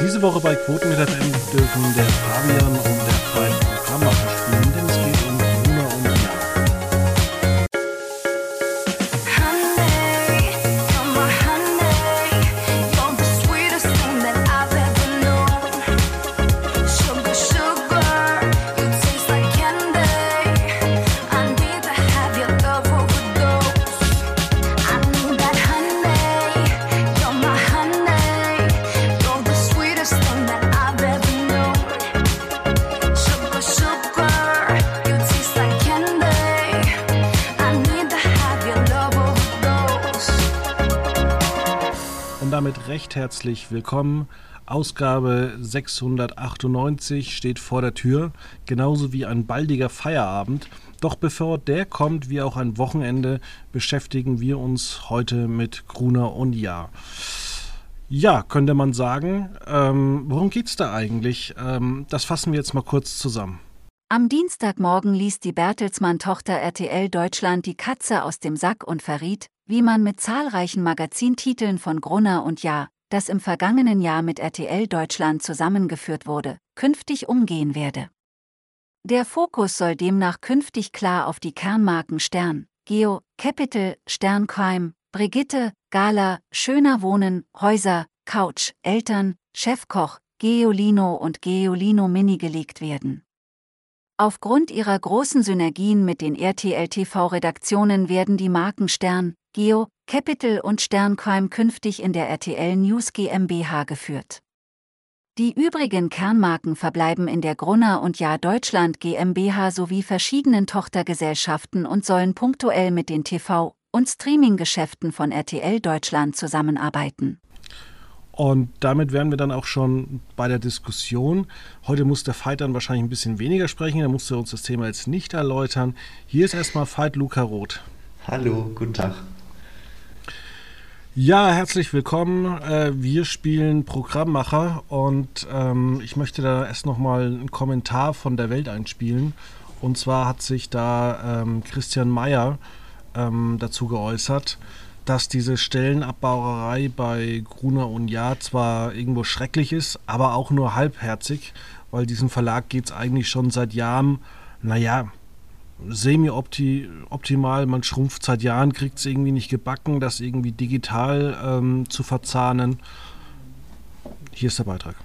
Diese Woche bei Quoten mit FM dürfen der Fabian und der Freien herzlich willkommen. Ausgabe 698 steht vor der Tür, genauso wie ein baldiger Feierabend. Doch bevor der kommt, wie auch ein Wochenende, beschäftigen wir uns heute mit Gruner und Ja. Ja, könnte man sagen. Ähm, worum geht's da eigentlich? Ähm, das fassen wir jetzt mal kurz zusammen. Am Dienstagmorgen ließ die Bertelsmann-Tochter RTL Deutschland die Katze aus dem Sack und verriet, wie man mit zahlreichen Magazintiteln von Grunner und Ja, das im vergangenen Jahr mit RTL Deutschland zusammengeführt wurde, künftig umgehen werde. Der Fokus soll demnach künftig klar auf die Kernmarken Stern, Geo, Capital, Sternquime, Brigitte, Gala, Schöner Wohnen, Häuser, Couch, Eltern, Chefkoch, Geolino und Geolino Mini gelegt werden. Aufgrund ihrer großen Synergien mit den RTL-TV-Redaktionen werden die Marken Stern, Geo, Capital und Sternquime künftig in der RTL News GmbH geführt. Die übrigen Kernmarken verbleiben in der Grunner und Ja Deutschland GmbH sowie verschiedenen Tochtergesellschaften und sollen punktuell mit den TV- und Streaming-Geschäften von RTL Deutschland zusammenarbeiten. Und damit wären wir dann auch schon bei der Diskussion. Heute muss der Veit dann wahrscheinlich ein bisschen weniger sprechen, er musste uns das Thema jetzt nicht erläutern. Hier ist erstmal Veit Luca Roth. Hallo, guten Tag. Ja, herzlich willkommen. Äh, Wir spielen Programmmacher und ähm, ich möchte da erst nochmal einen Kommentar von der Welt einspielen. Und zwar hat sich da ähm, Christian Mayer ähm, dazu geäußert, dass diese Stellenabbauerei bei Gruner und Jahr zwar irgendwo schrecklich ist, aber auch nur halbherzig, weil diesem Verlag geht es eigentlich schon seit Jahren, naja, semi-optimal, man schrumpft seit Jahren, kriegt es irgendwie nicht gebacken, das irgendwie digital ähm, zu verzahnen. Hier ist der Beitrag.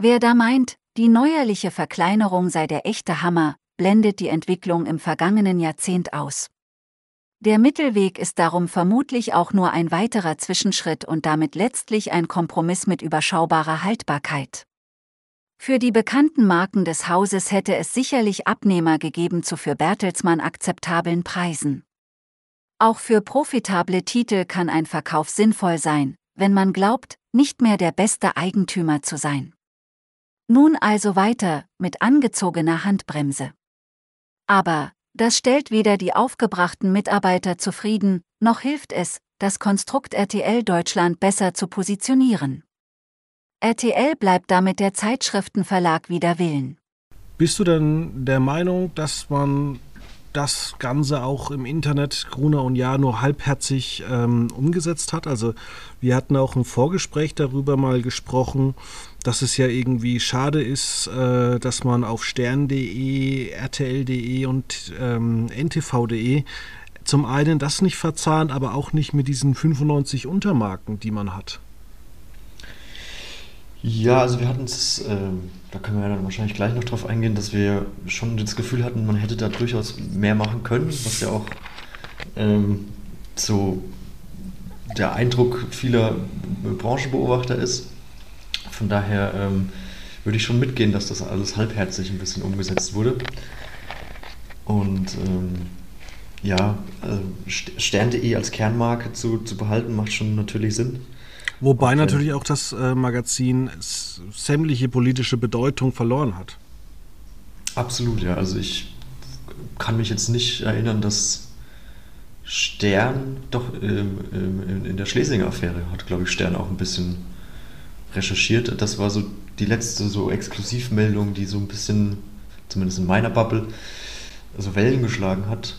Wer da meint, die neuerliche Verkleinerung sei der echte Hammer, blendet die Entwicklung im vergangenen Jahrzehnt aus. Der Mittelweg ist darum vermutlich auch nur ein weiterer Zwischenschritt und damit letztlich ein Kompromiss mit überschaubarer Haltbarkeit. Für die bekannten Marken des Hauses hätte es sicherlich Abnehmer gegeben zu für Bertelsmann akzeptablen Preisen. Auch für profitable Titel kann ein Verkauf sinnvoll sein, wenn man glaubt, nicht mehr der beste Eigentümer zu sein. Nun also weiter, mit angezogener Handbremse. Aber, das stellt weder die aufgebrachten Mitarbeiter zufrieden, noch hilft es, das Konstrukt RTL Deutschland besser zu positionieren. RTL bleibt damit der Zeitschriftenverlag wider Willen. Bist du denn der Meinung, dass man das Ganze auch im Internet Gruner und Jahr nur halbherzig ähm, umgesetzt hat? Also wir hatten auch im Vorgespräch darüber mal gesprochen, dass es ja irgendwie schade ist, äh, dass man auf stern.de, rtl.de und ähm, ntv.de zum einen das nicht verzahnt, aber auch nicht mit diesen 95 Untermarken, die man hat. Ja, also wir hatten es, ähm, da können wir ja dann wahrscheinlich gleich noch drauf eingehen, dass wir schon das Gefühl hatten, man hätte da durchaus mehr machen können, was ja auch ähm, so der Eindruck vieler Branchenbeobachter ist. Von daher ähm, würde ich schon mitgehen, dass das alles halbherzig ein bisschen umgesetzt wurde. Und ähm, ja, also Stern.de als Kernmarke zu, zu behalten, macht schon natürlich Sinn. Wobei Okay. natürlich auch das äh, Magazin sämtliche politische Bedeutung verloren hat. Absolut, ja. Also ich kann mich jetzt nicht erinnern, dass Stern, doch ähm, ähm, in, der Schlesinger-Affäre hat, glaube ich, Stern auch ein bisschen recherchiert. Das war so die letzte so Exklusivmeldung, die so ein bisschen, zumindest in meiner Bubble, so Wellen geschlagen hat.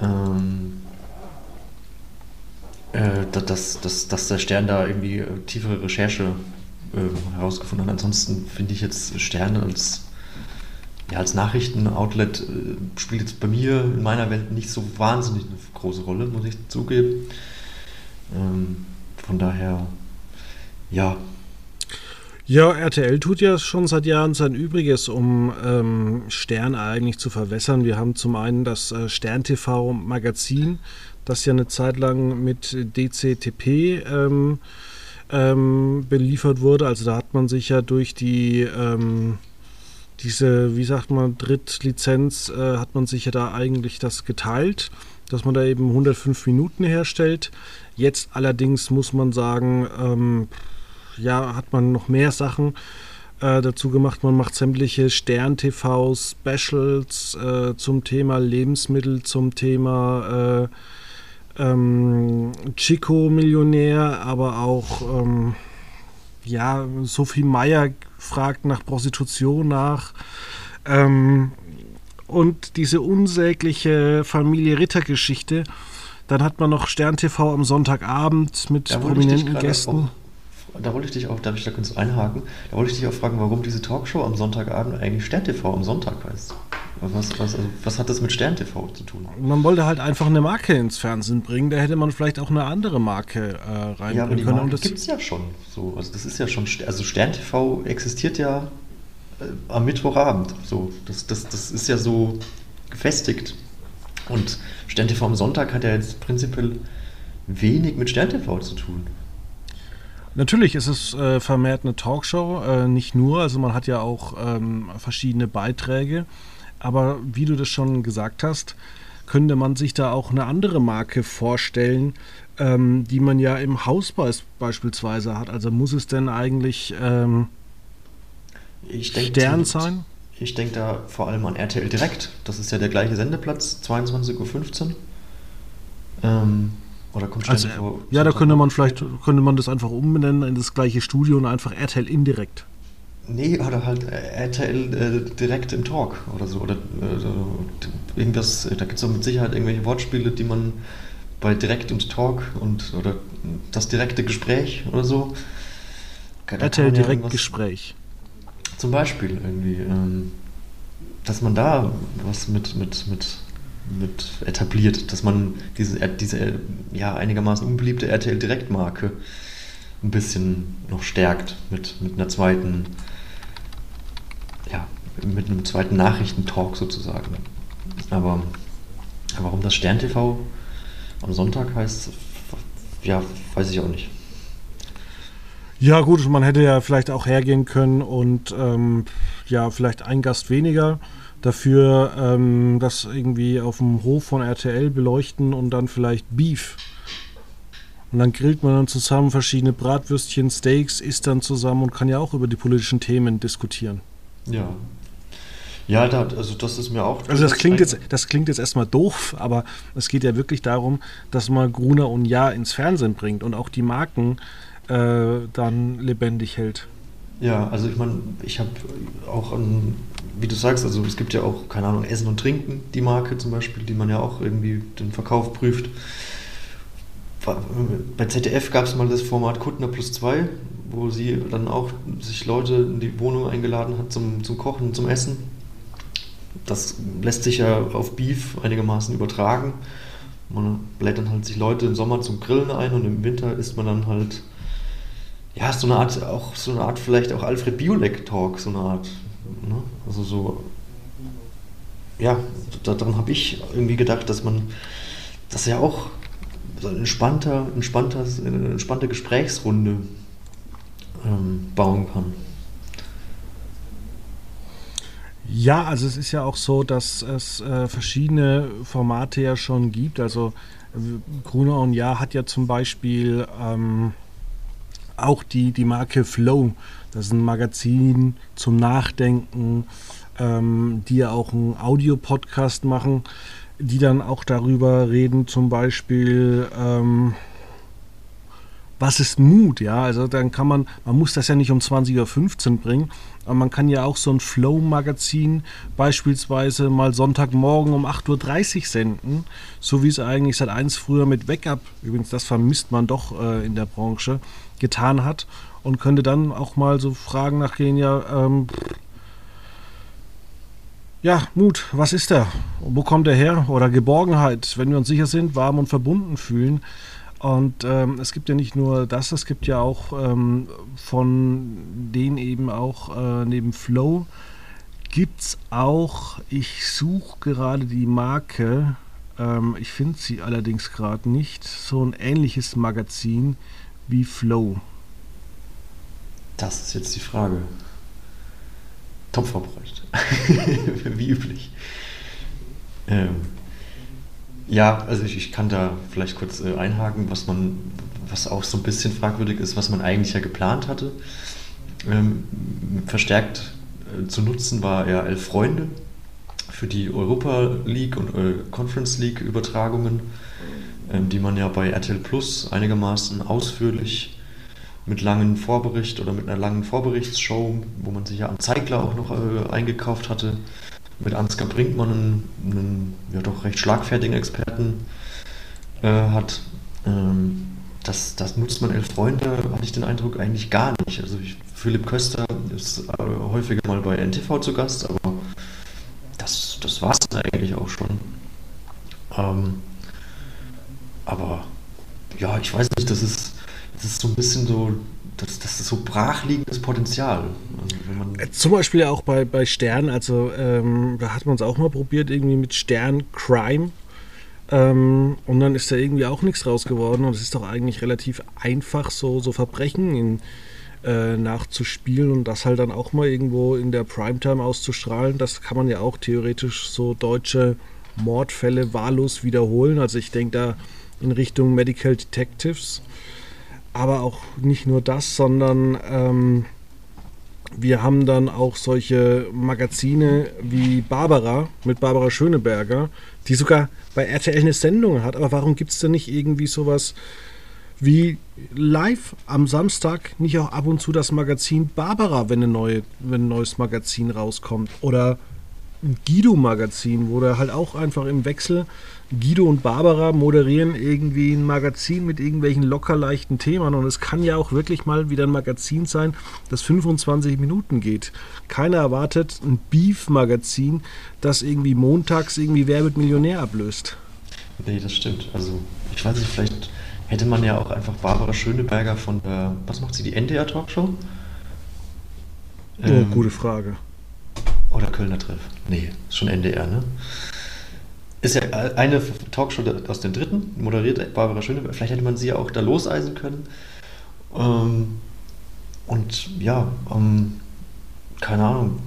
Ähm, äh, da- dass, dass, dass der Stern da irgendwie äh, tiefere Recherche äh, herausgefunden hat. Ansonsten finde ich jetzt Sterne als, ja, als Nachrichtenoutlet äh, spielt jetzt bei mir in meiner Welt nicht so wahnsinnig eine große Rolle, muss ich zugeben. Ähm, von daher, ja, Ja, RTL tut ja schon seit Jahren sein Übriges, um ähm, Stern eigentlich zu verwässern. Wir haben zum einen das äh, Stern TV Magazin, das ja eine Zeit lang mit DCTP ähm, ähm, beliefert wurde. Also da hat man sich ja durch die ähm, diese, wie sagt man, Drittlizenz, äh, hat man sich ja da eigentlich das geteilt, dass man da eben 105 Minuten herstellt. Jetzt allerdings muss man sagen, ähm, ja, hat man noch mehr Sachen äh, dazu gemacht. Man macht sämtliche Stern-TV-Specials äh, zum Thema Lebensmittel, zum Thema äh, ähm, Chico-Millionär, aber auch ähm, ja, Sophie Meyer fragt nach Prostitution nach. Ähm, und diese unsägliche Familie Ritter-Geschichte. Dann hat man noch Stern TV am Sonntagabend mit prominenten Gästen. Auch, da wollte ich dich auch, darf ich da kurz einhaken? Da wollte ich dich auch fragen, warum diese Talkshow am Sonntagabend eigentlich Stern TV am Sonntag heißt. Was, was, also, was hat das mit Stern TV zu tun? Man wollte halt einfach eine Marke ins Fernsehen bringen. Da hätte man vielleicht auch eine andere Marke äh, reinbringen Ja, aber die können. Marke gibt es ja schon. So, also das ist ja schon, also Stern TV existiert ja äh, am Mittwochabend. So, das, das, das ist ja so gefestigt. Und Stern TV am Sonntag hat ja jetzt prinzipiell wenig mit Stern TV zu tun. natürlich ist es äh, vermehrt eine Talkshow, äh, nicht nur. Also man hat ja auch ähm, verschiedene Beiträge. Aber wie du das schon gesagt hast, könnte man sich da auch eine andere Marke vorstellen, ähm, die man ja im Haus beis- beispielsweise hat. Also muss es denn eigentlich ähm, Ich denk Stern sein? Ich denke da vor allem an RTL Direkt. Das ist ja der gleiche Sendeplatz, 22.15 Uhr. Ähm, oder kommt Also, TV ja, da könnte man vielleicht könnte man das einfach umbenennen in das gleiche Studio und einfach RTL indirekt. Nee, oder halt äh, RTL äh, direkt im Talk oder so. Oder äh, irgendwas, da gibt es auch mit Sicherheit irgendwelche Wortspiele, die man bei direkt und Talk und oder das direkte Gespräch oder so. Da RTL ja direkt Gespräch. Zum Beispiel irgendwie, ähm, dass man da was mit, mit, mit, mit etabliert, dass man diese, äh, diese äh, ja, einigermaßen unbeliebte RTL-Direktmarke ein bisschen noch stärkt mit, mit einer zweiten, mit einem zweiten Nachrichtentalk sozusagen. Aber warum das Stern TV am Sonntag heißt, ja, weiß ich auch nicht. Ja, gut, man hätte ja vielleicht auch hergehen können und ähm, ja, vielleicht ein Gast weniger. Dafür ähm, das irgendwie auf dem Hof von RTL beleuchten und dann vielleicht Beef. Und dann grillt man dann zusammen verschiedene Bratwürstchen, Steaks, isst dann zusammen und kann ja auch über die politischen Themen diskutieren. Ja. Ja, da, also das ist mir auch. Also das klingt jetzt, das klingt jetzt erstmal doof, aber es geht ja wirklich darum, dass man Gruner und Ja ins Fernsehen bringt und auch die Marken äh, dann lebendig hält. Ja, also ich meine, ich habe auch, an, wie du sagst, also es gibt ja auch, keine Ahnung, Essen und Trinken, die Marke zum Beispiel, die man ja auch irgendwie den Verkauf prüft. Bei ZDF gab es mal das Format Kuttner plus zwei, wo sie dann auch sich Leute in die Wohnung eingeladen hat zum, zum Kochen, zum Essen. Das lässt sich ja auf Beef einigermaßen übertragen. Man lädt dann halt sich Leute im Sommer zum Grillen ein und im Winter isst man dann halt ja, so eine Art, auch so eine Art, vielleicht auch Alfred Biolek-Talk, so eine Art. Ne? Also so, ja, daran habe ich irgendwie gedacht, dass man das ja auch so ein entspannter, entspannter, eine entspannte Gesprächsrunde ähm, bauen kann. Ja, also es ist ja auch so, dass es äh, verschiedene Formate ja schon gibt. Also äh, Gruner und Ja hat ja zum Beispiel ähm, auch die, die Marke Flow. Das ist ein Magazin zum Nachdenken, ähm, die ja auch einen Audiopodcast machen, die dann auch darüber reden, zum Beispiel, ähm, was ist Mut, ja? Also dann kann man, man muss das ja nicht um 20.15 Uhr bringen, aber man kann ja auch so ein Flow-Magazin beispielsweise mal Sonntagmorgen um 8.30 Uhr senden, so wie es eigentlich seit eins früher mit Wake Up, übrigens das vermisst man doch äh, in der Branche, getan hat. und könnte dann auch mal so Fragen nachgehen, ja, ähm, ja, Mut, was ist er? Wo kommt er her? Oder Geborgenheit, wenn wir uns sicher sind, warm und verbunden fühlen. Und ähm, es gibt ja nicht nur das, es gibt ja auch ähm, von denen eben auch äh, neben Flow gibt es auch, ich suche gerade die Marke, ähm, ich finde sie allerdings gerade nicht, so ein ähnliches Magazin wie Flow. Das ist jetzt die Frage. Top vorbereitet. Wie üblich. Ähm, ja, also ich, ich kann da vielleicht kurz äh, einhaken, was man, was auch so ein bisschen fragwürdig ist, was man eigentlich ja geplant hatte. Ähm, verstärkt äh, zu nutzen war ja Elf Freunde für die Europa League und äh, Conference League Übertragungen, ähm, die man ja bei RTL Plus einigermaßen ausführlich mit langen Vorbericht oder mit einer langen Vorberichtsshow, wo man sich ja am Zeigler auch noch äh, eingekauft hatte, mit Ansgar Brinkmann einen, einen ja doch recht schlagfertigen Experten äh, hat. Ähm, das, das nutzt man elf Freunde, hatte ich den Eindruck, eigentlich gar nicht. Also ich, Philipp Köster ist äh, häufiger mal bei NTV zu Gast, aber das, das war es eigentlich auch schon. Ähm, aber ja, ich weiß nicht, das ist, das ist so ein bisschen so, das, das ist so brachliegendes Potenzial. Äh, Zum Beispiel ja auch bei, bei Stern, also ähm, da hat man es auch mal probiert, irgendwie mit Stern Crime. Ähm, und dann ist da irgendwie auch nichts raus geworden. Und es ist doch eigentlich relativ einfach, so, so Verbrechen in, äh, nachzuspielen und das halt dann auch mal irgendwo in der Primetime auszustrahlen. Das kann man ja auch theoretisch so deutsche Mordfälle wahllos wiederholen. Also ich denke da in Richtung Medical Detectives. Aber auch nicht nur das, sondern ähm, wir haben dann auch solche Magazine wie Barbara mit Barbara Schöneberger, die sogar bei RTL eine Sendung hat. Aber warum gibt es denn nicht irgendwie sowas wie live am Samstag nicht auch ab und zu das Magazin Barbara, wenn, eine neue, wenn ein neues Magazin rauskommt? Oder ein Guido-Magazin, wo da halt auch einfach im Wechsel Guido und Barbara moderieren irgendwie ein Magazin mit irgendwelchen locker leichten Themen und es kann ja auch wirklich mal wieder ein Magazin sein, das 25 Minuten geht. Keiner erwartet ein Beef-Magazin, das irgendwie montags irgendwie Wer wird Millionär ablöst. nee, das stimmt. Also ich weiß nicht, vielleicht hätte man ja auch einfach Barbara Schöneberger von der, was macht sie, die NDR Talkshow? Oh, Ähm, gute Frage. Oder Kölner Treff. Nee, ist schon NDR, ne? Ist ja eine Talkshow aus dem dritten, moderiert Barbara Schöneberger. Vielleicht hätte man sie ja auch da loseisen können. Ähm, und ja, ähm, keine Ahnung,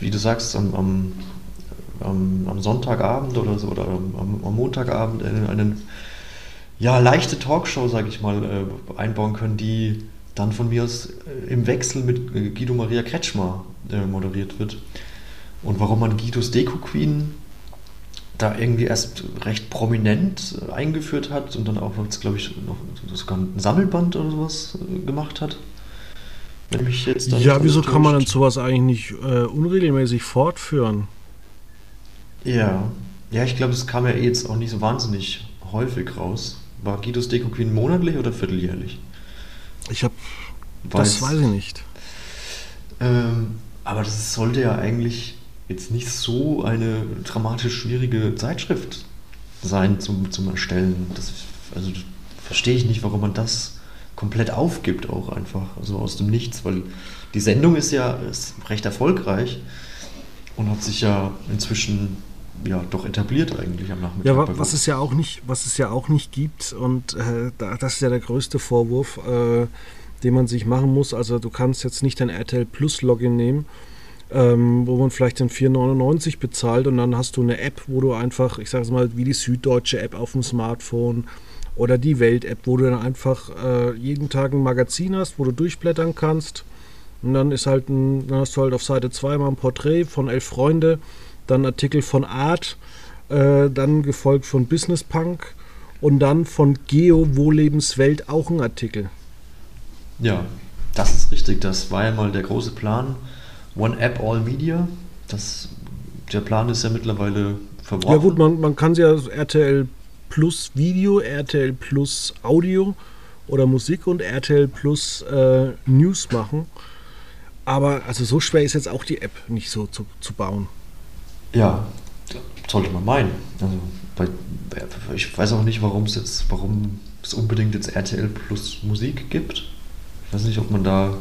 wie du sagst, am, am, am, Sonntagabend oder so, oder am, am Montagabend einen, einen ja, leichte Talkshow, sage ich mal, äh, einbauen können, die dann von mir aus äh, im Wechsel mit äh, Guido Maria Kretschmer äh, moderiert wird. Und warum man Guidos Deko Queen da irgendwie erst recht prominent eingeführt hat und dann auch, glaube ich, noch sogar ein Sammelband oder sowas äh, gemacht hat. Wenn mich jetzt Ja, wieso kann man denn täuscht. sowas eigentlich nicht äh, unregelmäßig fortführen? Ja, ja, ich glaube, es kam ja jetzt auch nicht so wahnsinnig häufig raus. War Guidos Deko Queen monatlich oder vierteljährlich? Ich habe, das weiß ich nicht. Ähm, aber das sollte ja eigentlich jetzt nicht so eine dramatisch schwierige Zeitschrift sein zum, zum Erstellen. Das, also verstehe ich nicht, warum man das komplett aufgibt, auch einfach, also aus dem Nichts, weil die Sendung ist ja ist recht erfolgreich und hat sich ja inzwischen ja doch etabliert eigentlich am Nachmittag. Ja, was es ja auch nicht, was es ja auch nicht gibt und äh, da, das ist ja der größte Vorwurf, äh, den man sich machen muss. Also du kannst jetzt nicht dein RTL Plus Login nehmen, ähm, wo man vielleicht den 4,99 bezahlt und dann hast du eine App, wo du einfach, ich sage es mal, wie die Süddeutsche App auf dem Smartphone oder die Welt-App, wo du dann einfach äh, jeden Tag ein Magazin hast, wo du durchblättern kannst. Und dann ist halt ein, dann hast du halt auf Seite 2 mal ein Porträt von elf Freunde, dann Artikel von Art, äh, dann gefolgt von Business Punk und dann von Geo Wohllebenswelt auch ein Artikel. Ja, das ist richtig. Das war ja mal der große Plan. One App, All Media. Das, der Plan ist ja mittlerweile verworfen. Ja gut, man, man kann ja RTL Plus Video, RTL Plus Audio oder Musik und RTL Plus äh, News machen. Aber also so schwer ist jetzt auch die App nicht so zu, zu bauen. Ja, sollte man meinen. Also bei, ich weiß auch nicht, warum es jetzt, warum es unbedingt jetzt RTL Plus Musik gibt. Ich weiß nicht, ob man da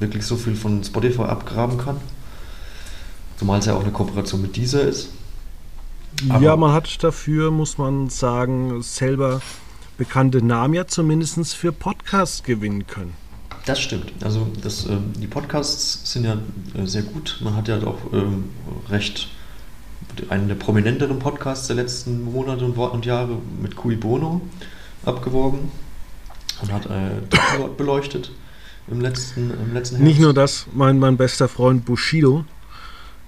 wirklich so viel von Spotify abgraben kann. Zumal es ja auch eine Kooperation mit dieser ist. Aber- ja, man hat dafür, muss man sagen, selber bekannte Namen ja zumindest für Podcasts gewinnen können. Das stimmt. Also das, ähm, die Podcasts sind ja äh, sehr gut. Man hat ja auch ähm, recht einen der prominenteren Podcasts der letzten Monate und, Jahre mit Cui Bono abgeworben und hat äh, beleuchtet im letzten, im letzten Nicht nur das, mein, mein bester Freund Bushido,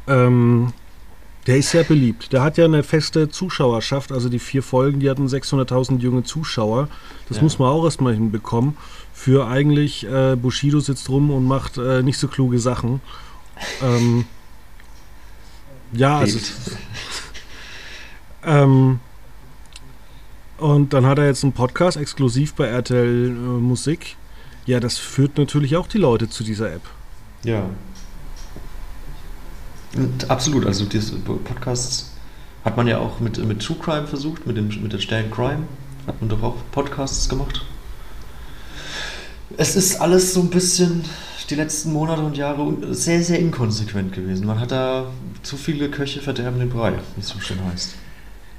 ähm, der ist sehr beliebt. Der hat ja eine feste Zuschauerschaft, also die vier Folgen, die hatten 600.000 junge Zuschauer. Das Ja. muss man auch erstmal hinbekommen. Für eigentlich, äh, Bushido sitzt rum und macht äh, nicht so kluge Sachen. Ähm, ja, also, ähm, und dann hat er jetzt einen Podcast exklusiv bei RTL äh, Musik. Ja, das führt natürlich auch die Leute zu dieser App. Ja. Und absolut, also diese Podcasts hat man ja auch mit, mit True Crime versucht, mit, dem, mit der Stern Crime. Hat man doch auch Podcasts gemacht. Es ist alles so ein bisschen die letzten Monate und Jahre sehr, sehr inkonsequent gewesen. Man hat da zu viele Köche verderben den Brei, wie es so schön heißt.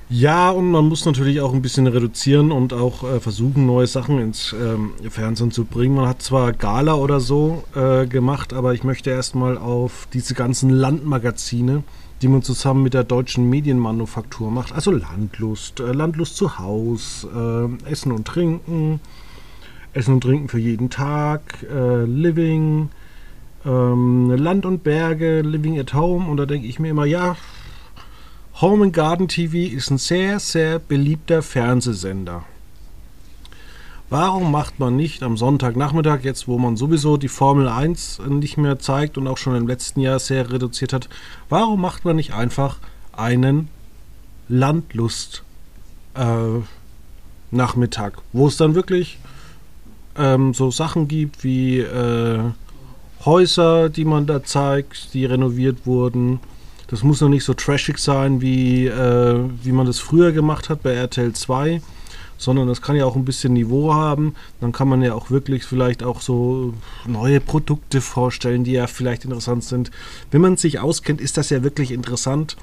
Ja, und man muss natürlich auch ein bisschen reduzieren und auch äh, versuchen, neue Sachen ins ähm, Fernsehen zu bringen. Man hat zwar Gala oder so äh, gemacht, aber ich möchte erstmal auf diese ganzen Landmagazine, die man zusammen mit der deutschen Medienmanufaktur macht. Also Landlust, äh, Landlust zu Haus, äh, Essen und Trinken, Essen und Trinken für jeden Tag, äh, Living, ähm, Land und Berge, Living at Home. Und da denke ich mir immer, ja, Home and Garden TV ist ein sehr, sehr beliebter Fernsehsender. Warum macht man nicht am Sonntagnachmittag, jetzt wo man sowieso die Formel 1 nicht mehr zeigt und auch schon im letzten Jahr sehr reduziert hat, warum macht man nicht einfach einen Landlust äh, wo es dann wirklich ähm, so Sachen gibt wie äh, Häuser, die man da zeigt, die renoviert wurden. Das muss noch nicht so trashig sein, wie, äh, wie man das früher gemacht hat bei RTL 2, sondern das kann ja auch ein bisschen Niveau haben. Dann kann man ja auch wirklich vielleicht auch so neue Produkte vorstellen, die ja vielleicht interessant sind. Wenn man sich auskennt, ist das ja wirklich interessant.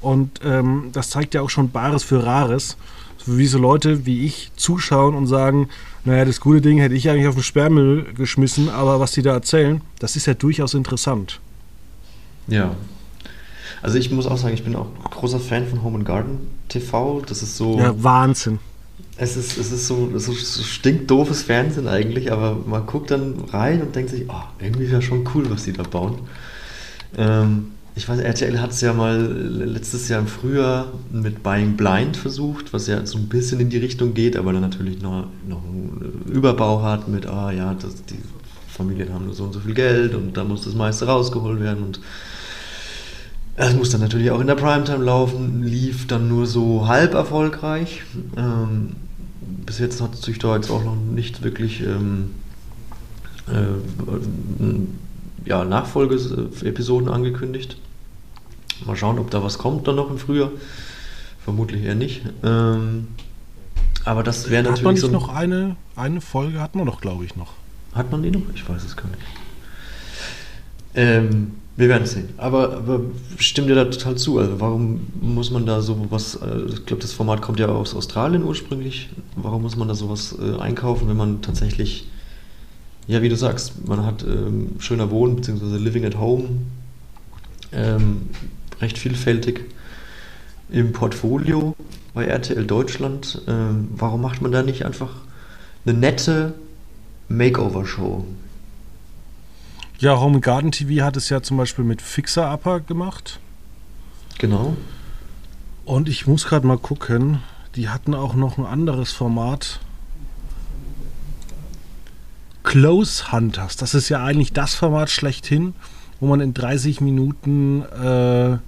Und ähm, das zeigt ja auch schon Bares für Rares. Wie so Leute wie ich zuschauen und sagen, naja, das gute Ding hätte ich eigentlich auf den Sperrmüll geschmissen, aber was die da erzählen, das ist ja durchaus interessant. Ja. Also ich muss auch sagen, ich bin auch großer Fan von Home and Garden TV. Das ist so. Ja, Wahnsinn. Es ist, es ist so, so, so stinkdoofes Fernsehen eigentlich, aber man guckt dann rein und denkt sich, oh, irgendwie ist ja schon cool, was die da bauen. Ähm, ich weiß, RTL hat es ja mal letztes Jahr im Frühjahr mit Buying Blind versucht, was ja so ein bisschen in die Richtung geht, aber dann natürlich noch, noch einen Überbau hat mit, ah ja, das, die Familien haben nur so und so viel Geld und da muss das meiste rausgeholt werden und es muss dann natürlich auch in der Primetime laufen, lief dann nur so halb erfolgreich. Ähm, bis jetzt hat sich da jetzt auch noch nicht wirklich ähm, äh, ja, Nachfolgeepisoden angekündigt. Mal schauen, ob da was kommt dann noch im Frühjahr. Vermutlich eher nicht. Ähm, aber das wäre Hat man natürlich nicht so. noch eine, eine Folge, hat man doch, glaube ich, noch. Hat man die noch? Ich weiß es gar nicht. Ähm, wir werden es sehen. Aber, aber stimmt dir da total zu. Also warum muss man da so was, äh, ich glaube, das Format kommt ja aus Australien ursprünglich. Warum muss man da sowas äh, einkaufen, wenn man tatsächlich, ja, wie du sagst, man hat ähm, schöner Wohnen bzw. Living at Home ähm, recht vielfältig im Portfolio bei RTL Deutschland. Ähm, warum macht man da nicht einfach eine nette Makeover-Show? Ja, Home and Garden TV hat es ja zum Beispiel mit Fixer Upper gemacht. Genau. Und ich muss gerade mal gucken, die hatten auch noch ein anderes Format. Close Hunters. Das ist ja eigentlich das Format schlechthin, wo man in 30 Minuten äh,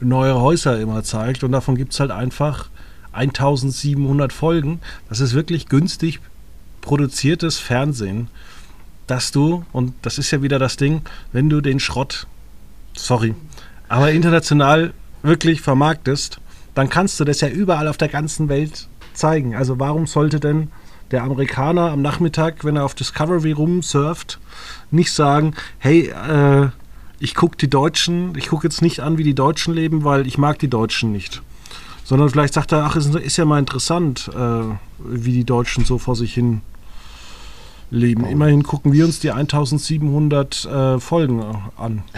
neue Häuser immer zeigt. Und davon gibt es halt einfach 1700 Folgen. Das ist wirklich günstig produziertes Fernsehen, dass du, und das ist ja wieder das Ding, wenn du den Schrott, sorry, aber international wirklich vermarktest, dann kannst du das ja überall auf der ganzen Welt zeigen. Also warum sollte denn der Amerikaner am Nachmittag, wenn er auf Discovery rumsurft, nicht sagen, hey, äh, ich gucke die Deutschen, ich gucke jetzt nicht an, wie die Deutschen leben, weil ich mag die Deutschen nicht. Sondern vielleicht sagt er, ach, ist, ist ja mal interessant, äh, wie die Deutschen so vor sich hin leben. Immerhin gucken wir uns die 1700 äh, Folgen an.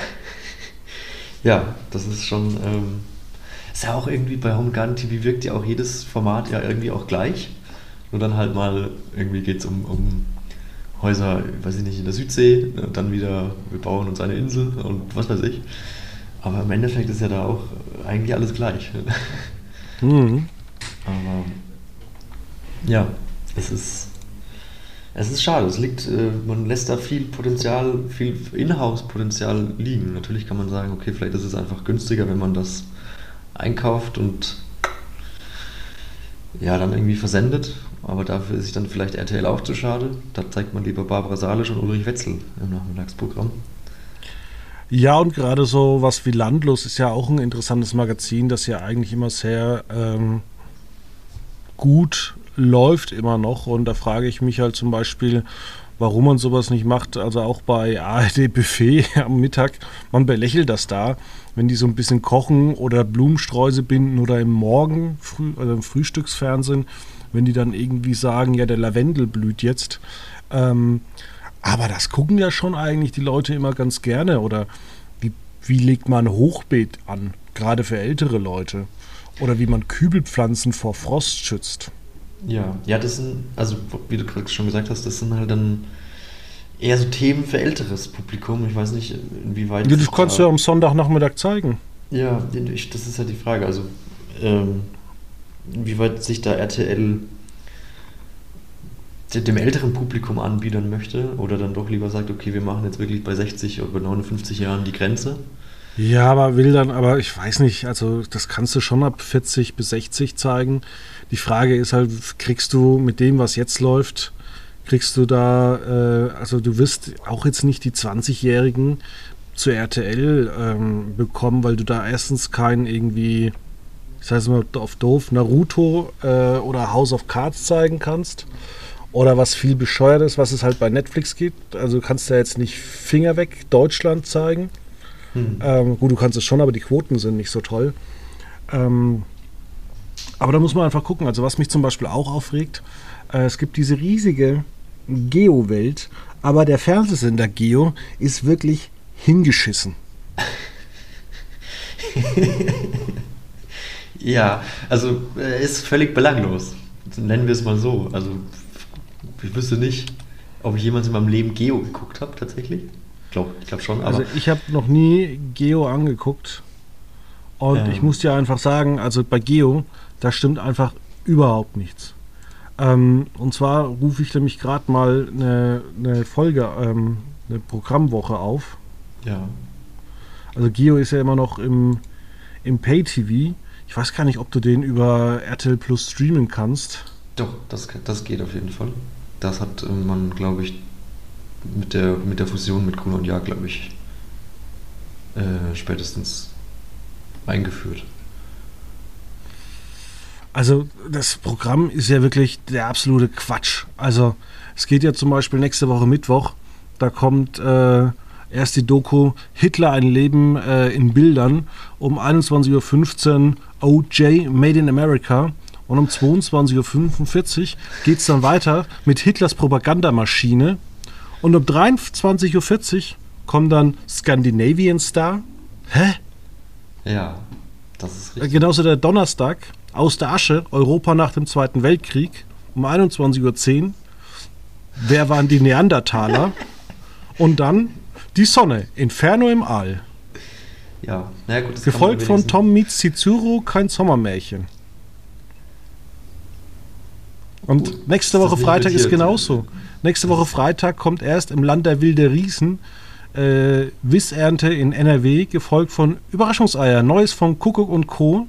Ja, das ist schon. Ähm, ist ja auch irgendwie bei Home Garden TV wirkt ja auch jedes Format ja irgendwie auch gleich. Nur dann halt mal irgendwie geht es um, um Häuser, weiß ich nicht, in der Südsee, und dann wieder, wir bauen uns eine Insel und was weiß ich. Aber im Endeffekt ist ja da auch eigentlich alles gleich. Mhm. Aber ja, es ist, es ist schade. Es liegt, äh, man lässt da viel Potenzial, viel Inhouse-Potenzial liegen. Natürlich kann man sagen, okay, vielleicht ist es einfach günstiger, wenn man das einkauft und ja, dann irgendwie versendet. Aber dafür ist sich dann vielleicht RTL auch zu schade. Da zeigt man lieber Barbara Salisch und Ulrich Wetzel im Nachmittagsprogramm. Ja, und gerade so was wie Landlos ist ja auch ein interessantes Magazin, das ja eigentlich immer sehr ähm, gut läuft immer noch. Und da frage ich mich halt zum Beispiel, warum man sowas nicht macht. Also auch bei ARD Buffet am Mittag, man belächelt das da, wenn die so ein bisschen kochen oder Blumensträuße binden oder im Morgen, früh, also im Frühstücksfernsehen, wenn die dann irgendwie sagen, ja, der Lavendel blüht jetzt. Ähm, aber das gucken ja schon eigentlich die Leute immer ganz gerne. Oder wie, wie legt man Hochbeet an, gerade für ältere Leute? Oder wie man Kübelpflanzen vor Frost schützt. Ja, ja, das sind, also wie du gerade schon gesagt hast, das sind halt dann eher so Themen für älteres Publikum. Ich weiß nicht, inwieweit. Ja, das kannst du ja am Sonntagnachmittag zeigen. Ja, ich, das ist ja die Frage. Also, ähm, inwieweit sich da RTL de- dem älteren Publikum anbiedern möchte oder dann doch lieber sagt, okay, wir machen jetzt wirklich bei 60 oder bei 59 Jahren die Grenze. Ja, aber will dann, aber ich weiß nicht, also das kannst du schon ab 40 bis 60 zeigen. Die Frage ist halt, kriegst du mit dem, was jetzt läuft, kriegst du da, äh, also du wirst auch jetzt nicht die 20-Jährigen zu RTL ähm, bekommen, weil du da erstens kein irgendwie, ich sage es mal auf doof, Naruto äh, oder House of Cards zeigen kannst. Oder was viel bescheuertes, was es halt bei Netflix gibt. Also du kannst ja jetzt nicht Finger weg Deutschland zeigen. Ähm, gut, du kannst es schon, aber die Quoten sind nicht so toll. Ähm, aber da muss man einfach gucken. Also was mich zum Beispiel auch aufregt, äh, es gibt diese riesige Geo-Welt, aber der Fernsehsender Geo ist wirklich hingeschissen. Ja, also äh, ist völlig belanglos. Nennen wir es mal so. Also ich wüsste nicht, ob ich jemals in meinem Leben Geo geguckt habe, tatsächlich. Ich glaube ich glaub schon, Also ich habe noch nie Geo angeguckt. Und Ähm. ich muss dir einfach sagen, also bei Geo, da stimmt einfach überhaupt nichts. Ähm, und zwar rufe ich nämlich gerade mal eine, eine Folge, ähm, eine Programmwoche auf. ja. Also Geo ist ja immer noch im, im Pay-TV. Ich weiß gar nicht, ob du den über RTL Plus streamen kannst. Doch, das, das geht auf jeden Fall. Das hat äh, man, glaube ich, mit der, mit der Fusion mit Gruner und Jahr, glaube ich, äh, spätestens eingeführt. Also das Programm ist ja wirklich der absolute Quatsch. Also es geht ja zum Beispiel nächste Woche Mittwoch, da kommt äh, erst die Doku Hitler ein Leben äh, in Bildern um 21.15 Uhr OJ Made in America und um 22.45 Uhr geht es dann weiter mit Hitlers Propagandamaschine und um 23.40 Uhr kommt dann Scandinavian Star. Hä? Ja, das ist richtig. Genauso der Donnerstag aus der Asche, Europa nach dem Zweiten Weltkrieg um 21.10 Uhr. Wer waren die Neandertaler? Und dann die Sonne, Inferno im All. Ja, na ja, gut. Gefolgt von Tom meets Chizuru, kein Sommermärchen. Und Gut, nächste Woche Freitag ist genauso. Nächste Woche Freitag kommt erst im Land der wilde Riesen äh, Wissernte in NRW, gefolgt von Überraschungseier, Neues von Kuckuck und Co.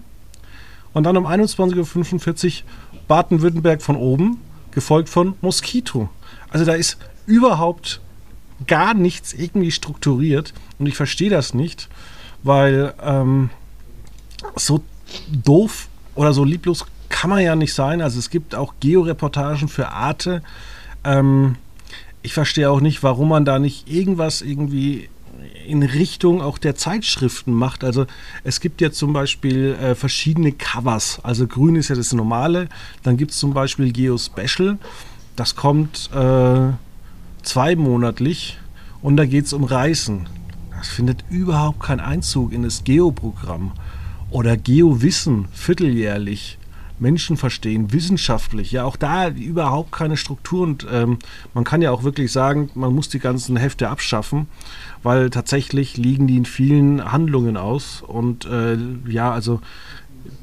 Und dann um 21.45 Uhr Baden-Württemberg von oben. gefolgt von Mosquito. Also da ist überhaupt gar nichts irgendwie strukturiert und ich verstehe das nicht, weil ähm, so doof oder so lieblos kann man ja nicht sein. Also es gibt auch Georeportagen für Arte. Ähm, ich verstehe auch nicht, warum man da nicht irgendwas irgendwie in Richtung auch der Zeitschriften macht. Also es gibt ja zum Beispiel äh, verschiedene Covers. Also grün ist ja das normale. Dann gibt es zum Beispiel Geo Special. Das kommt äh, zweimonatlich und da geht es um Reisen. Das findet überhaupt keinen Einzug in das Geo-Programm. Oder Geo-Wissen, vierteljährlich. Menschen verstehen, wissenschaftlich. Ja, auch da überhaupt keine Struktur. Und ähm, man kann ja auch wirklich sagen, man muss die ganzen Hefte abschaffen, weil tatsächlich liegen die in vielen Handlungen aus. Und äh, ja, also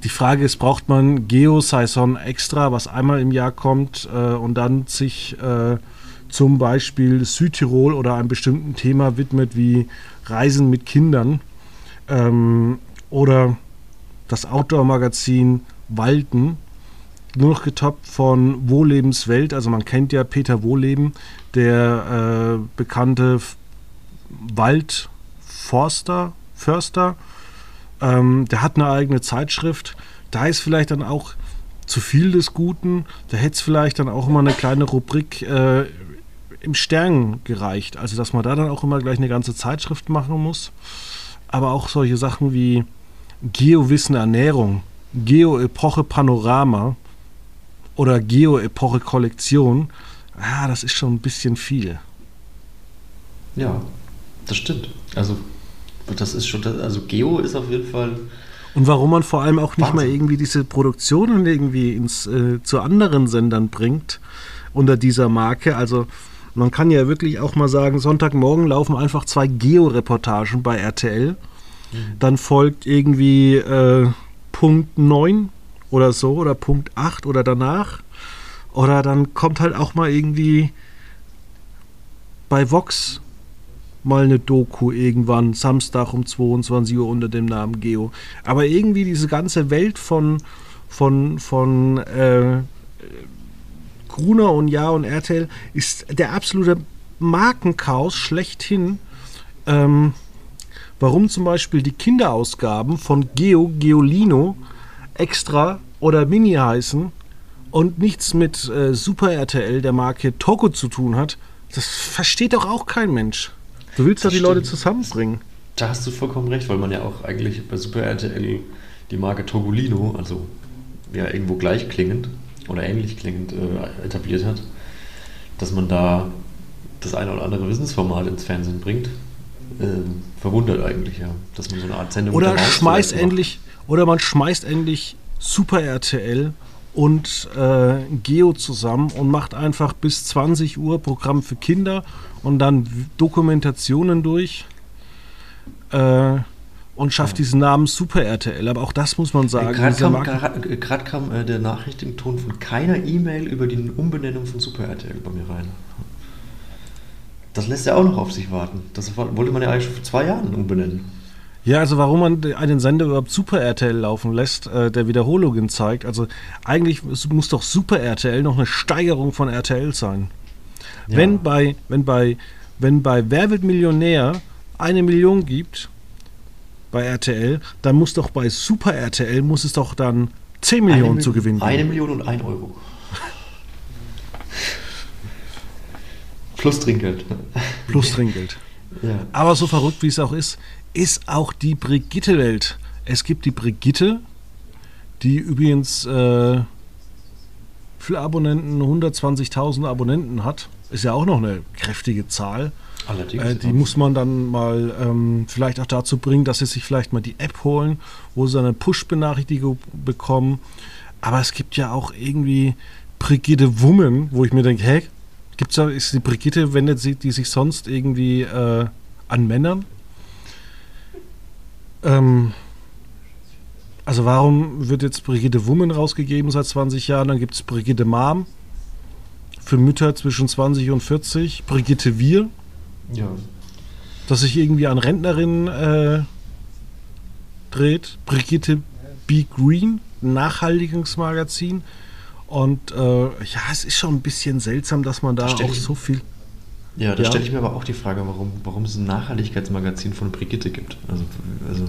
die Frage ist, braucht man Geo-Saison extra, was einmal im Jahr kommt äh, und dann sich äh, zum Beispiel Südtirol oder einem bestimmten Thema widmet, wie Reisen mit Kindern ähm, oder das Outdoor-Magazin Walden, nur noch getoppt von Wohlebenswelt. Also man kennt ja Peter Wohleben, der äh, bekannte Waldforster, Förster. Ähm, der hat eine eigene Zeitschrift. Da ist vielleicht dann auch zu viel des Guten. Da hätte es vielleicht dann auch immer eine kleine Rubrik äh, im Stern gereicht. Also dass man da dann auch immer gleich eine ganze Zeitschrift machen muss. Aber auch solche Sachen wie Geowissen Ernährung, Geo-Epoche Panorama oder Geo-Epoche Kollektion, ah, das ist schon ein bisschen viel. Ja, das stimmt. Also, das ist schon, also Geo ist auf jeden Fall. Und warum man vor allem auch nicht mal Wahnsinn. irgendwie diese Produktionen irgendwie ins, äh, zu anderen Sendern bringt unter dieser Marke. Also man kann ja wirklich auch mal sagen, Sonntagmorgen laufen einfach zwei Geo-Reportagen bei RTL. Dann folgt irgendwie äh, Punkt 9 oder so oder Punkt 8 oder danach. Oder dann kommt halt auch mal irgendwie bei Vox mal eine Doku irgendwann, Samstag um 22 Uhr unter dem Namen Geo. Aber irgendwie diese ganze Welt von, von, von äh, Gruner und Ja und RTL ist der absolute Markenchaos schlechthin. Ähm, warum zum Beispiel die Kinderausgaben von Geo, Geolino extra oder Mini heißen und nichts mit äh, Super RTL der Marke Togo zu tun hat, das versteht doch auch kein Mensch. Du willst doch die Leute stimmt. zusammenbringen. Da hast du vollkommen recht, weil man ja auch eigentlich bei Super RTL die Marke Togolino, also ja irgendwo gleich klingend oder ähnlich klingend äh, etabliert hat, dass man da das eine oder andere Wissensformat ins Fernsehen bringt. Ähm, verwundert eigentlich, ja, dass man so eine Art Sendung Oder schmeißt endlich, oder man schmeißt endlich Super RTL und äh, Geo zusammen und macht einfach bis 20 Uhr Programm für Kinder und dann Dokumentationen durch äh, und schafft diesen Namen Super RTL. Aber auch das muss man sagen. Gerade kam, grad, äh, grad kam äh, der Nachrichtenton von keiner E-Mail über die Umbenennung von Super RTL bei mir rein. Das lässt ja auch noch auf sich warten. Das wollte man ja eigentlich schon vor zwei Jahren umbenennen. Ja, also warum man einen Sender überhaupt Super RTL laufen lässt, äh, der Wiederholungen zeigt. Also eigentlich muss doch Super RTL noch eine Steigerung von RTL sein. Ja. Wenn bei, wenn bei, wenn bei Wer wird Millionär eine Million gibt bei RTL, dann muss doch bei Super RTL muss es doch dann 10 Millionen Eine zu gewinnen Eine. Million und ein Euro. Plus Trinkgeld. Plus Trinkgeld. Ja. Aber so verrückt wie es auch ist, ist auch die Brigitte-Welt. Es gibt die Brigitte, die übrigens äh, für Abonnenten 120.000 Abonnenten hat. Ist ja auch noch eine kräftige Zahl. Allerdings. Äh, die muss man dann mal ähm, vielleicht auch dazu bringen, dass sie sich vielleicht mal die App holen, wo sie eine Push-Benachrichtigung bekommen. Aber es gibt ja auch irgendwie Brigitte Woman, wo ich mir denke, hä, gibt's da, ist die Brigitte, wendet sie die sich sonst irgendwie äh, an Männern? Ähm, also warum wird jetzt Brigitte Woman rausgegeben seit 20 Jahren? Dann gibt es Brigitte Mom für Mütter zwischen 20 und 40, Brigitte Wir, ja. das sich irgendwie an Rentnerinnen äh, dreht. Brigitte B. Green, Nachhaltigungsmagazin. Und äh, ja, es ist schon ein bisschen seltsam, dass man da stell auch ich- so viel. Ja, da Ja. stelle ich mir aber auch die Frage, warum, warum es ein Nachhaltigkeitsmagazin von Brigitte gibt. Also, also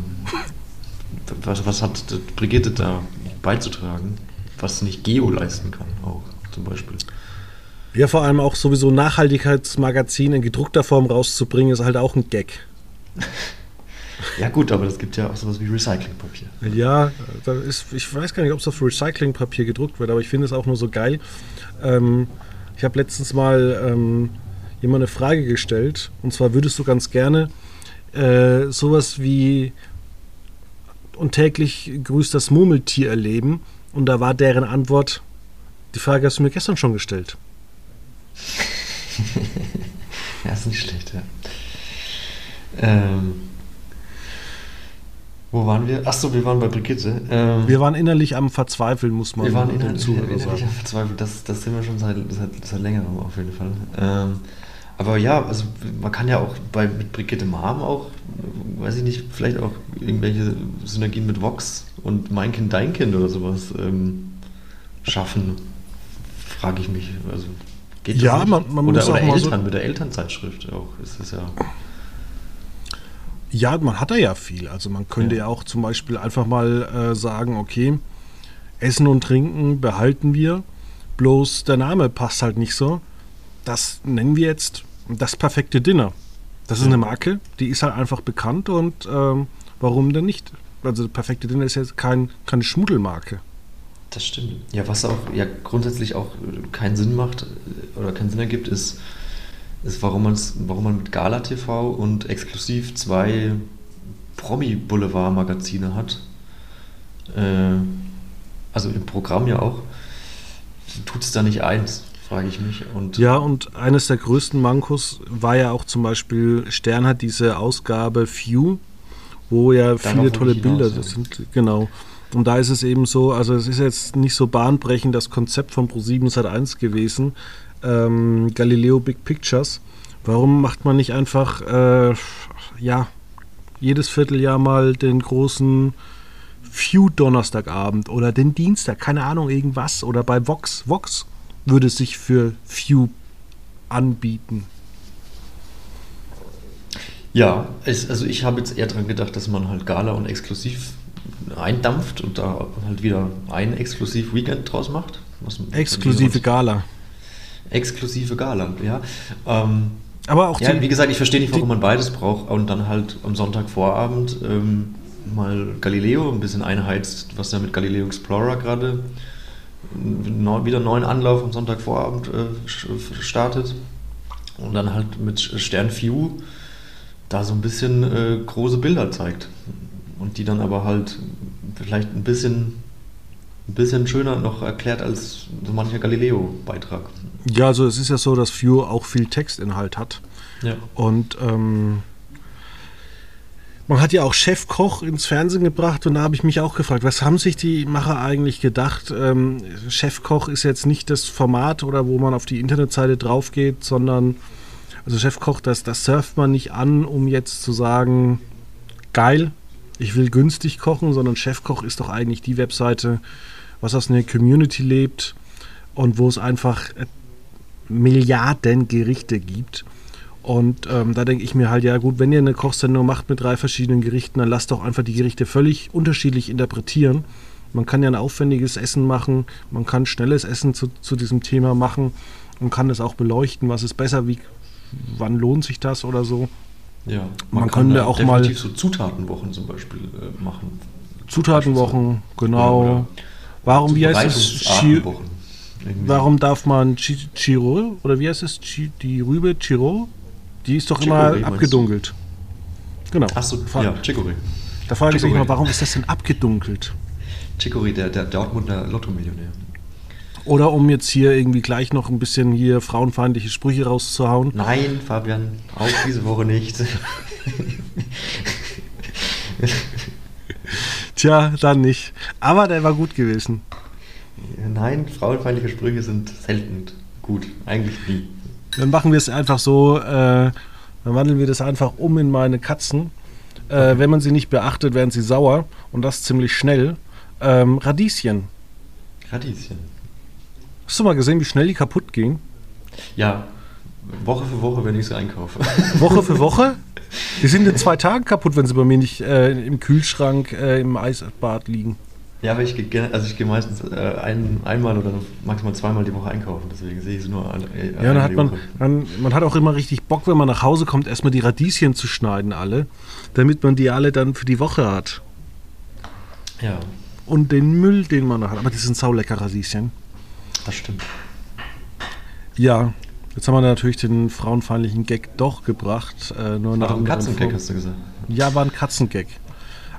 was, was hat Brigitte da beizutragen, was nicht Geo leisten kann, auch zum Beispiel. Ja, vor allem auch sowieso Nachhaltigkeitsmagazin in gedruckter Form rauszubringen, ist halt auch ein Gag. Ja gut, aber es gibt ja auch sowas wie Recyclingpapier. Ja, da ist, ich weiß gar nicht, ob es auf Recyclingpapier gedruckt wird, aber ich finde es auch nur so geil. Ähm, ich habe letztens mal ähm, jemand eine Frage gestellt, und zwar würdest du ganz gerne äh, sowas wie und täglich grüßt das Murmeltier erleben, und da war deren Antwort, die Frage hast du mir gestern schon gestellt. Ja, ist nicht schlecht, ja. Ähm, wo waren wir? Achso, wir waren bei Brigitte. Ähm, Wir waren innerlich am Verzweifeln, muss man Wir waren innerlich, innerlich sagen. am Verzweifeln. Das, das sind wir schon seit, seit, seit längerem auf jeden Fall. Ähm, aber ja, also man kann ja auch bei, mit Brigitte Marm auch, weiß ich nicht, vielleicht auch irgendwelche Synergien mit Vox und Mein Kind, Dein Kind oder sowas ähm, schaffen, frage ich mich. Also geht das Ja, nicht? man- man oder, muss auch oder so- Eltern mit der Elternzeitschrift auch. Ist das ja. Ja, man hat da ja viel. Also man könnte ja, Ja. auch zum Beispiel einfach mal äh, sagen, okay, Essen und Trinken behalten wir, bloß der Name passt halt nicht so. Das nennen wir jetzt das perfekte Dinner. Das ist eine Marke, die ist halt einfach bekannt und ähm, warum denn nicht? Also perfekte Dinner ist jetzt kein, keine Schmuddelmarke. Das stimmt. Ja, was auch ja grundsätzlich auch keinen Sinn macht äh, oder keinen Sinn ergibt, ist, ist warum, man's, warum man mit Gala TV und exklusiv zwei Promi-Boulevard-Magazine hat. Äh, also im Programm ja auch. Tut es da nicht eins, frage ich mich. Und Ja, und eines der größten Mankos war ja auch zum Beispiel, Stern hat diese Ausgabe View, wo ja viele tolle Bilder hinaus, ja. sind. Genau. Und da ist es eben so, also es ist jetzt nicht so bahnbrechend das Konzept von Pro7 Sat1 gewesen, ähm, Galileo Big Pictures. Warum macht man nicht einfach, äh, ja, jedes Vierteljahr mal den großen View Donnerstagabend oder den Dienstag, keine Ahnung, irgendwas. Oder bei Vox. Vox würde sich für View anbieten. Ja, es, also ich habe jetzt eher daran gedacht, dass man halt Gala und exklusiv eindampft und da halt wieder ein exklusiv Weekend draus macht. Was, Exklusive Gala. Exklusive Gala, ja. Ähm, Aber auch ja, die, wie gesagt, ich verstehe nicht, warum man beides braucht und dann halt am Sonntagvorabend ähm, mal Galileo ein bisschen einheizt, was ja mit Galileo Explorer gerade wieder einen neuen Anlauf am Sonntagvorabend äh, startet und dann halt mit Stern View da so ein bisschen äh, große Bilder zeigt und die dann aber halt vielleicht ein bisschen ein bisschen schöner noch erklärt als so mancher Galileo-Beitrag. ja, also es ist ja so, dass View auch viel Textinhalt hat. Ja. Und ähm, man hat ja auch Chefkoch ins Fernsehen gebracht und da habe ich mich auch gefragt, was haben sich die Macher eigentlich gedacht? Ähm, Chefkoch ist jetzt nicht das Format oder wo man auf die Internetseite drauf geht, sondern also Chefkoch, das, das surft man nicht an, um jetzt zu sagen, geil, ich will günstig kochen, sondern Chefkoch ist doch eigentlich die Webseite, was aus einer Community lebt und wo es einfach äh, Milliarden Gerichte gibt. Und ähm, da denke ich mir halt, ja gut, wenn ihr eine Kochsendung macht mit drei verschiedenen Gerichten, dann lasst doch einfach die Gerichte völlig unterschiedlich interpretieren. Man kann ja ein aufwendiges Essen machen, man kann schnelles Essen zu, zu diesem Thema machen und kann es auch beleuchten, was ist besser, wie, wann lohnt sich das oder so. Ja, Man kann könnte da auch mal- definitiv so Zutatenwochen zum Beispiel äh, machen. Zutatenwochen, genau. Oder- Warum, wie heißt es? Irgendwie. warum darf man Chi- Chiro, oder wie heißt es? Chi die Rübe Chiro? Die ist doch immer Chicorée, du? abgedunkelt. Genau. Achso, ja, Chicory. Da frage ich mich Chicorée. mal, warum ist das denn abgedunkelt? Chicory, der, der Dortmunder Lotto-Millionär. Oder um jetzt hier irgendwie gleich noch ein bisschen hier frauenfeindliche Sprüche rauszuhauen. Nein, Fabian, auch diese Woche nicht. Tja, dann nicht. Aber der war gut gewesen. Nein, frauenfeindliche Sprüche sind selten gut. Eigentlich nie. Dann machen wir es einfach so, äh, dann wandeln wir das einfach um in meine Katzen. Äh, wenn man sie nicht beachtet, werden sie sauer und das ziemlich schnell. Ähm, Radieschen. Radieschen. Hast du mal gesehen, wie schnell die kaputt gingen? Ja, Woche für Woche, wenn ich sie einkaufe. Woche für Woche? Die sind in zwei Tagen kaputt, wenn sie bei mir nicht äh, im Kühlschrank äh, im Eisbad liegen. Ja, aber ich gehe also ich gehe meistens äh, ein, einmal oder maximal zweimal die Woche einkaufen, deswegen sehe ich sie nur ein, äh, Ja, dann hat man, dann, man hat auch immer richtig Bock, wenn man nach Hause kommt, erstmal die Radieschen zu schneiden, alle, damit man die alle dann für die Woche hat. Ja, Und den Müll, den man noch hat. Aber die sind saulecker Radieschen. Das stimmt. Ja, jetzt haben wir natürlich den frauenfeindlichen Gag doch gebracht. Äh, nur nach anderen Katzengag hast du gesagt. Ja, war ein Katzengag.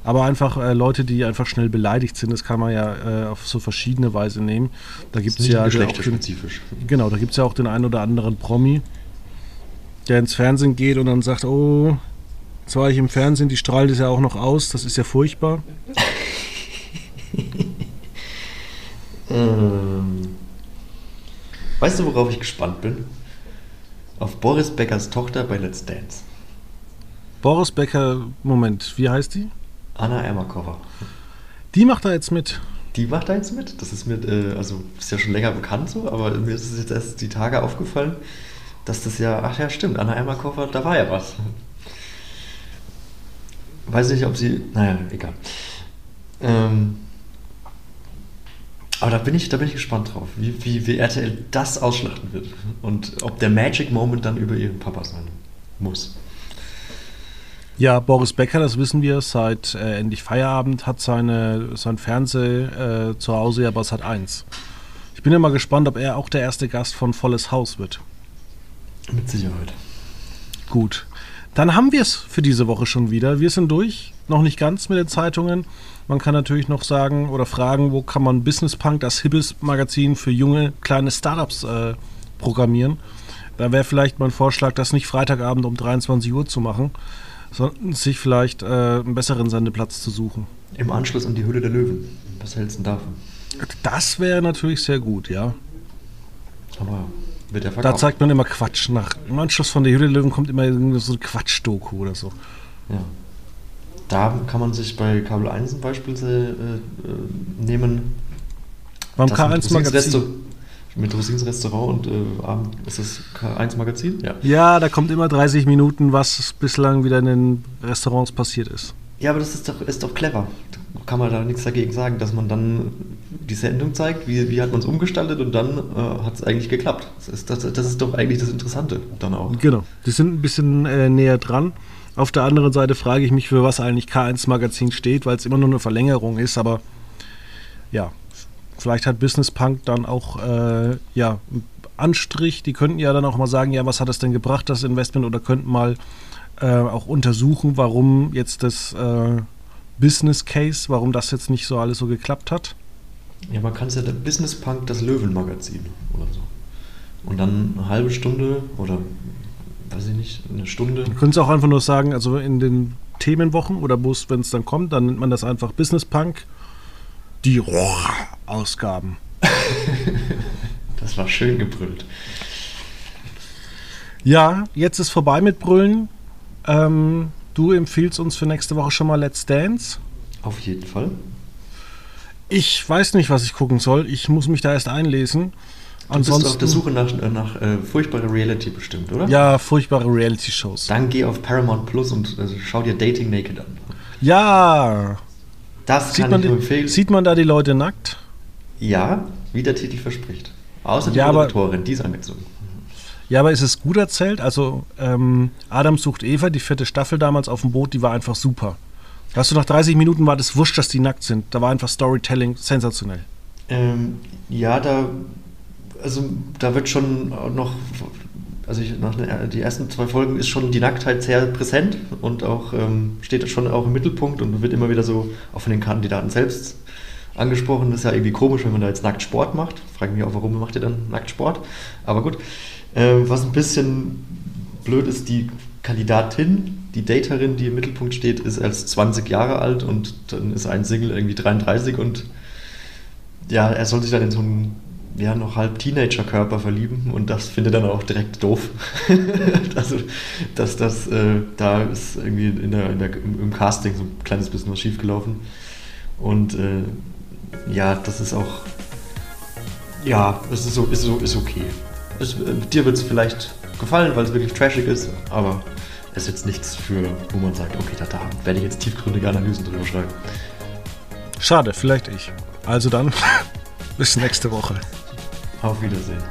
Aber einfach äh, Leute, die einfach schnell beleidigt sind, das kann man ja äh, auf so verschiedene Weise nehmen. Da gibt es ja auch den, geschlechterspezifisch. genau, da gibt's ja auch den einen oder anderen Promi, der ins Fernsehen geht und dann sagt, oh, jetzt war ich im Fernsehen, die strahlt es ja auch noch aus, das ist ja furchtbar. Ähm, weißt du, worauf ich gespannt bin? Auf Boris Beckers Tochter bei Let's Dance. Boris Becker, Moment, wie heißt die? Anna Ermakova. Die macht da jetzt mit. Die macht da jetzt mit. Das ist mir, äh, also ist ja schon länger bekannt so, aber mir ist es jetzt erst die Tage aufgefallen, dass das ja, ach ja, stimmt, Anna Ermakova, da war ja was. Weiß nicht, ob sie, naja, egal. Ähm, aber da bin ich, da bin ich gespannt drauf, wie, wie, wie RTL das ausschlachten wird und ob der Magic Moment dann über ihren Papa sein muss. Ja, Boris Becker, das wissen wir, seit äh, endlich Feierabend hat seine, sein Fernseh äh, zu Hause ja bei Sat 1. Ich bin ja mal gespannt, ob er auch der erste Gast von Volles Haus wird. Mit Sicherheit. Gut. Dann haben wir es für diese Woche schon wieder. Wir sind durch. Noch nicht ganz mit den Zeitungen. Man kann natürlich noch sagen oder fragen, wo kann man Business Punk, das hippes Magazin für junge, kleine Startups äh, programmieren. Da wäre vielleicht mein Vorschlag, das nicht Freitagabend um 23 Uhr zu machen, sondern sich vielleicht äh, einen besseren Sendeplatz zu suchen. Im Anschluss an die Hülle der Löwen. Was hältst du davon? Das wäre natürlich sehr gut, ja. Aber wird ja Da zeigt man immer Quatsch nach. Im Anschluss von der Hülle der Löwen kommt immer so eine Quatsch-Doku oder so. Ja. Da kann man sich bei Kabel 1 ein Beispiel äh, äh, nehmen. Beim Das mit K1 Rosins Magazin. Mit Rosins Restaurant und äh, Abend ist das K1 Magazin? Ja. Ja, da kommt immer 30 Minuten, was bislang wieder in den Restaurants passiert ist. Ja, aber das ist doch, ist doch clever. Da kann man da nichts dagegen sagen, dass man dann die Sendung zeigt, wie, wie hat man es umgestaltet und dann äh, hat es eigentlich geklappt. Das ist, das, das ist doch eigentlich das Interessante dann auch. Genau. Die sind ein bisschen äh, näher dran. Auf der anderen Seite frage ich mich, für was eigentlich K1 Magazin steht, weil es immer nur eine Verlängerung ist, aber ja, vielleicht hat Business Punk dann auch äh, ja, einen Anstrich. Die könnten ja dann auch mal sagen, ja, was hat das denn gebracht, das Investment, oder könnten mal äh, auch untersuchen, warum jetzt das äh, Business Case, warum das jetzt nicht so alles so geklappt hat. Ja, man kann es ja Business Punk das Löwenmagazin oder so. Und dann eine halbe Stunde oder weiß ich nicht, eine Stunde. Man könnte es auch einfach nur sagen, also in den Themenwochen oder wenn es dann kommt, dann nennt man das einfach Business Punk. Die Ausgaben. Das war schön gebrüllt. Ja, jetzt ist vorbei mit Brüllen. Ähm, du empfiehlst uns für nächste Woche schon mal Let's Dance. Auf jeden Fall. Ich weiß nicht, was ich gucken soll. Ich muss mich da erst einlesen. Du bist Ansonsten, auf der Suche nach, nach äh, furchtbarer Reality bestimmt, oder? ja, furchtbare Reality-Shows. Dann geh auf Paramount Plus und äh, schau dir Dating Naked an. Ja, Das sieht kann man, ich empfehlen. sieht man da die Leute nackt? ja, wie der Titel verspricht. Außer die Ja, aber- Moderatorin, die ist angezogen. Ja, aber ist es gut erzählt? Also, ähm, Adam sucht Eva, die vierte Staffel damals auf dem Boot, die war einfach super. Hast du nach 30 Minuten war das wurscht, dass die nackt sind. Da war einfach Storytelling sensationell. Ähm, ja, da, also da wird schon noch, also ich, nach den, die ersten zwei Folgen ist schon die Nacktheit sehr präsent und auch ähm, steht schon auch im Mittelpunkt und wird immer wieder so auch von den Kandidaten selbst angesprochen. Das ist ja irgendwie komisch, wenn man da jetzt nackt Sport macht. Frage mich auch, warum macht ihr dann nackt Sport? Aber gut. Ähm, was ein bisschen blöd ist, die Kandidatin, die Daterin, die im Mittelpunkt steht, ist erst 20 Jahre alt und dann ist ein Single irgendwie 33 und ja, er soll sich dann in so einen ja, noch halb Teenager-Körper verlieben und das findet er dann auch direkt doof. also, dass das, äh, da ist irgendwie in der, in der, im, im Casting so ein kleines bisschen was schiefgelaufen. Und äh, ja, das ist auch ja, es ist, so, ist, so, ist okay. Es, äh, dir wird es vielleicht gefallen, weil es wirklich trashig ist, aber es ist jetzt nichts für, wo man sagt, okay, da, da werde ich jetzt tiefgründige Analysen drüber schreiben. Schade, vielleicht ich. Also dann, bis nächste Woche. Auf Wiedersehen.